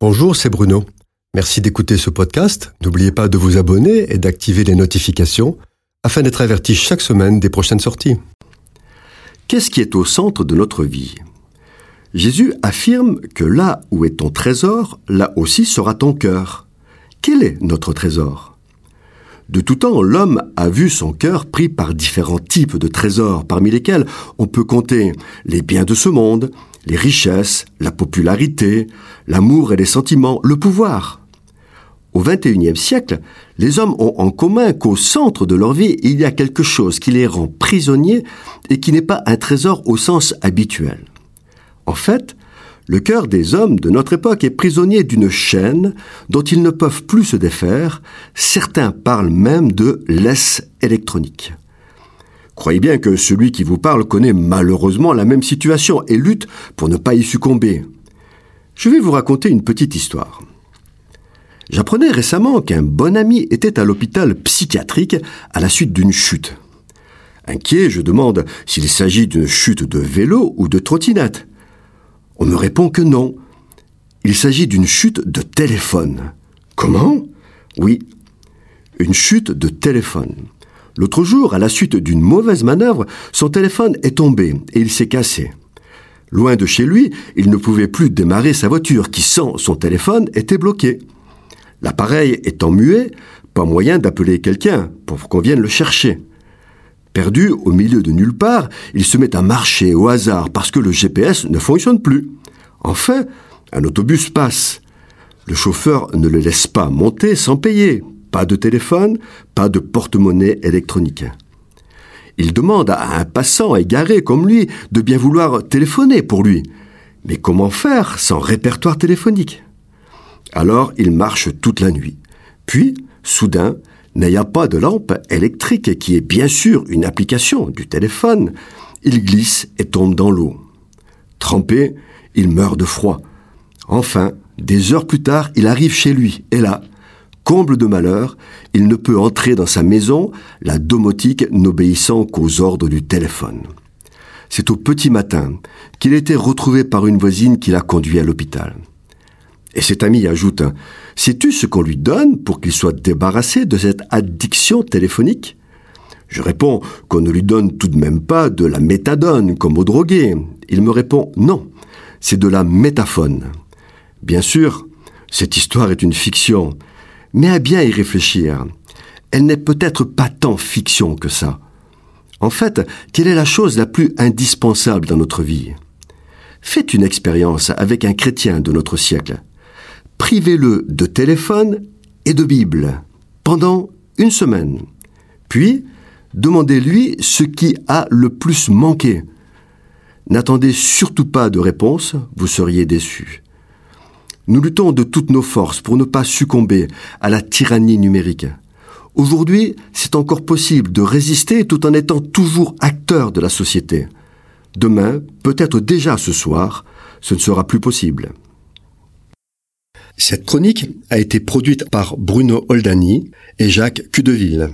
Bonjour, c'est Bruno. Merci d'écouter ce podcast. N'oubliez pas de vous abonner et d'activer les notifications afin d'être averti chaque semaine des prochaines sorties. Qu'est-ce qui est au centre de notre vie? Jésus affirme que là où est ton trésor, là aussi sera ton cœur. Quel est notre trésor? De tout temps, l'homme a vu son cœur pris par différents types de trésors, parmi lesquels on peut compter les biens de ce monde, les richesses, la popularité, l'amour et les sentiments, le pouvoir. Au XXIe siècle, les hommes ont en commun qu'au centre de leur vie, il y a quelque chose qui les rend prisonniers et qui n'est pas un trésor au sens habituel. En fait, le cœur des hommes de notre époque est prisonnier d'une chaîne dont ils ne peuvent plus se défaire. Certains parlent même de laisse électronique. Croyez bien que celui qui vous parle connaît malheureusement la même situation et lutte pour ne pas y succomber. Je vais vous raconter une petite histoire. J'apprenais récemment qu'un bon ami était à l'hôpital psychiatrique à la suite d'une chute. Inquiet, je demande s'il s'agit d'une chute de vélo ou de trottinette. On me répond que non. Il s'agit d'une chute de téléphone. Comment? Oui, une chute de téléphone. L'autre jour, à la suite d'une mauvaise manœuvre, son téléphone est tombé et il s'est cassé. Loin de chez lui, il ne pouvait plus démarrer sa voiture qui, sans son téléphone, était bloquée. L'appareil étant muet, pas moyen d'appeler quelqu'un pour qu'on vienne le chercher. Perdu au milieu de nulle part, il se met à marcher au hasard parce que le GPS ne fonctionne plus. Enfin, un autobus passe. Le chauffeur ne le laisse pas monter sans payer pas de téléphone, pas de porte-monnaie électronique. Il demande à un passant égaré comme lui de bien vouloir téléphoner pour lui. Mais comment faire sans répertoire téléphonique? Alors il marche toute la nuit. Puis, soudain, n'ayant pas de lampe électrique qui est bien sûr une application du téléphone, il glisse et tombe dans l'eau. Trempé, il meurt de froid. Enfin, des heures plus tard, il arrive chez lui, et là, Comble de malheur, il ne peut entrer dans sa maison, la domotique n'obéissant qu'aux ordres du téléphone. C'est au petit matin qu'il été retrouvé par une voisine qui l'a conduit à l'hôpital. Et cet ami ajoute Sais-tu ce qu'on lui donne pour qu'il soit débarrassé de cette addiction téléphonique? Je réponds qu'on ne lui donne tout de même pas de la méthadone comme au drogué. Il me répond Non, c'est de la métaphone. Bien sûr, cette histoire est une fiction, mais à bien y réfléchir, elle n'est peut-être pas tant fiction que ça. En fait, quelle est la chose la plus indispensable dans notre vie? Faites une expérience avec un chrétien de notre siècle. Privez-le de téléphone et de Bible pendant une semaine. Puis, demandez-lui ce qui a le plus manqué. N'attendez surtout pas de réponse, vous seriez déçu. Nous luttons de toutes nos forces pour ne pas succomber à la tyrannie numérique. Aujourd'hui, c'est encore possible de résister tout en étant toujours acteur de la société. Demain, peut-être déjà ce soir, ce ne sera plus possible. Cette chronique a été produite par Bruno Oldani et Jacques Cudeville.